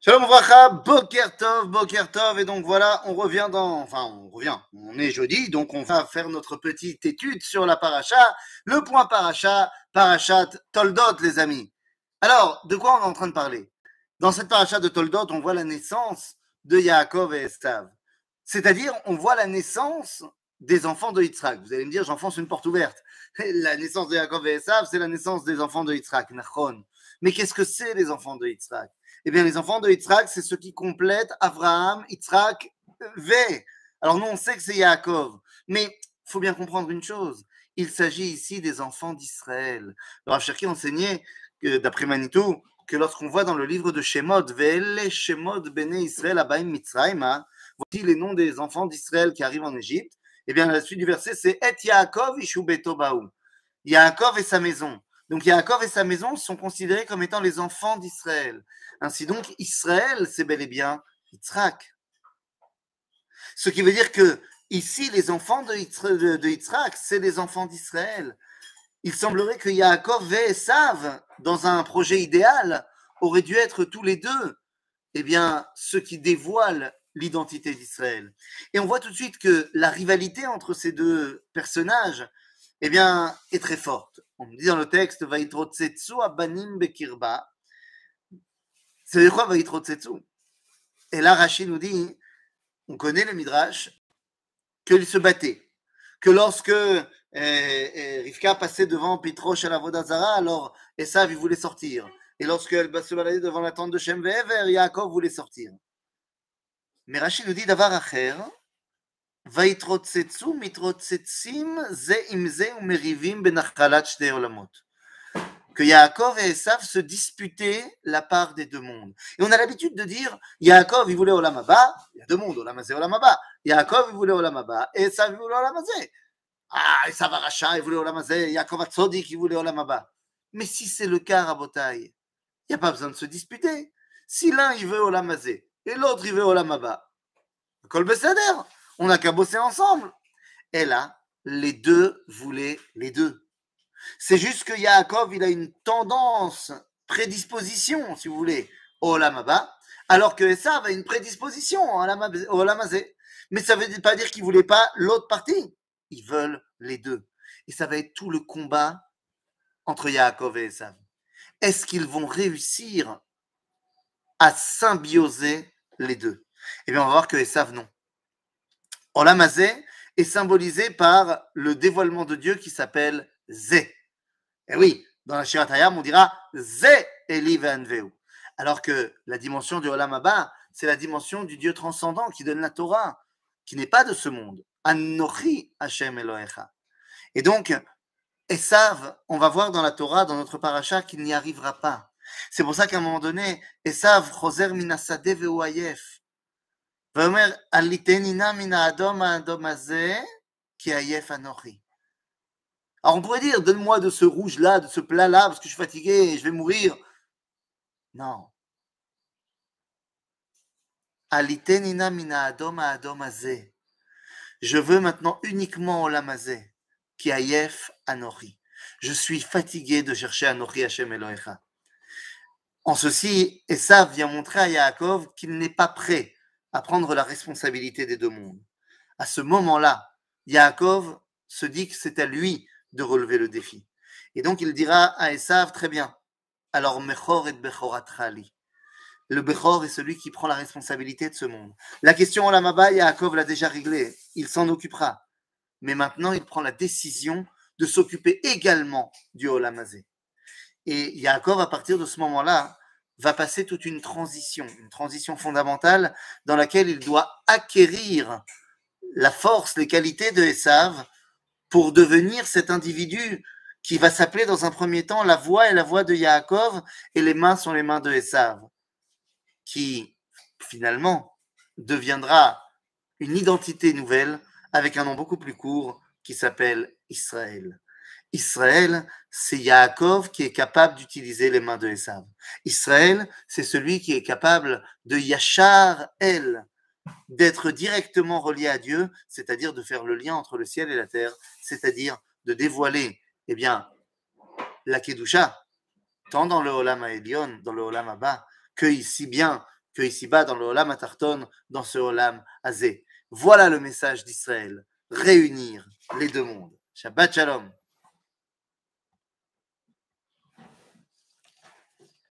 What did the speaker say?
Shalom Vracha, Boker Tov, Boker Tov, et donc voilà, on revient dans, enfin on revient, on est jeudi, donc on va faire notre petite étude sur la paracha, le point paracha, parachat Toldot les amis. Alors, de quoi on est en train de parler? Dans cette paracha de Toldot, on voit la naissance de Yaakov et Estav. C'est-à-dire, on voit la naissance des enfants de Yitzhak. Vous allez me dire, j'enfonce une porte ouverte. La naissance de Yaakov et Estav, c'est la naissance des enfants de Yitzhak, Nachon. Mais qu'est-ce que c'est les enfants de Yitzhak? Eh bien, les enfants de Yitzhak, c'est ceux qui complètent Abraham, Yitzhak, V. Alors, nous, on sait que c'est Yaakov. Mais il faut bien comprendre une chose. Il s'agit ici des enfants d'Israël. Alors, Cherki enseignait, d'après Manitou, que lorsqu'on voit dans le livre de Shemot, Ve'ele Shemot Bene Israël Abaim Mitzrayim, voici les noms des enfants d'Israël qui arrivent en Égypte. Eh bien, la suite du verset, c'est Et Yaakov Ishu Betobaou. Yaakov et sa maison. Donc Yaakov et sa maison sont considérés comme étant les enfants d'Israël. Ainsi donc, Israël, c'est bel et bien Yitzhak. Ce qui veut dire que ici, les enfants de, Yitzhak, c'est les enfants d'Israël. Il semblerait que Yaakov et Esav, dans un projet idéal, auraient dû être tous les deux, eh bien, ceux qui dévoilent l'identité d'Israël. Et on voit tout de suite que la rivalité entre ces deux personnages, eh bien, est très forte. On dit dans le texte, Vaitrotsetsu abanim bekirba. C'est quoi Vaitrotsetsu? Et là, Rachid nous dit, on connaît le Midrash, qu'il se battait. Que lorsque euh, euh, Rivka passait devant Pitrosh à la Vodazara, alors Esav, il voulait sortir. Et lorsqu'elle se baladait devant la tente de Shem Ve'ever, Yaakov voulait sortir. Mais Rachid nous dit, Davar Acher, ויתרוצצו מתרוצצים זה עם זה ומריבים בנחלת שתי עולמות. Que Yaakov et Esav se disputaient la part des deux mondes. Et on a l'habitude de dire Yaakov, il voulait Olam Abba, il y a deux mondes, Olam Hazé, Olam Abba. Yaakov, il voulait Olam Abba, et Esav, il voulait Olam Hazé. Ah, Esav Aracha, il voulait Olam Hazé, Yaakov Atzodik, il voulait Olam Abba. Mais si c'est le cas, Rabotai, il n'y a pas besoin de se disputer. Si l'un, il veut Olam Hazé, et l'autre, il veut Olam Abba, Kol Beseder, on n'a qu'à bosser ensemble. Et là, les deux voulaient les deux. C'est juste que Yaakov, il a une tendance, prédisposition, si vous voulez, au Lamaba, alors que Esav a une prédisposition au Lamazé. Mais ça ne veut pas dire qu'ils ne voulaient pas l'autre partie. Ils veulent les deux. Et ça va être tout le combat entre Yaakov et Esav. Est-ce qu'ils vont réussir à symbioser les deux? Eh bien, on va voir que Esav, non. Olamazé est symbolisé par le dévoilement de Dieu qui s'appelle Zé. Et oui, dans la Shiratayam, on dira Zé Eli Alors que la dimension du Olam c'est la dimension du Dieu transcendant qui donne la Torah, qui n'est pas de ce monde. Anochi Hashem Elohecha. Et donc, Esav, on va voir dans la Torah, dans notre paracha, qu'il n'y arrivera pas. C'est pour ça qu'à un moment donné, Esav, Choser Alors on pourrait dire, donne-moi de ce rouge-là, de ce plat-là, parce que je suis fatigué je vais mourir. Non. Je veux maintenant uniquement Olamazé, qui ayef Anori. Je suis fatigué de chercher Anori Hashem Elohecha. En ceci, ça vient montrer à Yaakov qu'il n'est pas prêt à prendre la responsabilité des deux mondes. À ce moment-là, Yaakov se dit que c'est à lui de relever le défi. Et donc il dira à Esav, très bien, alors Mechor et Bechoratrali. Le Bechor est celui qui prend la responsabilité de ce monde. La question Olamaba, Yaakov l'a déjà réglée, il s'en occupera. Mais maintenant, il prend la décision de s'occuper également du Olamazé. Et Yaakov, à partir de ce moment-là, va passer toute une transition, une transition fondamentale dans laquelle il doit acquérir la force, les qualités de Esav pour devenir cet individu qui va s'appeler dans un premier temps la voix et la voix de Yaakov et les mains sont les mains de Esav, qui finalement deviendra une identité nouvelle avec un nom beaucoup plus court qui s'appelle Israël. Israël, c'est Yaakov qui est capable d'utiliser les mains de Esav. Israël, c'est celui qui est capable de Yachar El, d'être directement relié à Dieu, c'est-à-dire de faire le lien entre le ciel et la terre, c'est-à-dire de dévoiler, eh bien, la Kedusha, tant dans le Olam Elion, dans le Olam Abba, que ici bien que ici-bas dans le Olam Atarton, dans ce Olam Azé. Voilà le message d'Israël, réunir les deux mondes. Shabbat Shalom.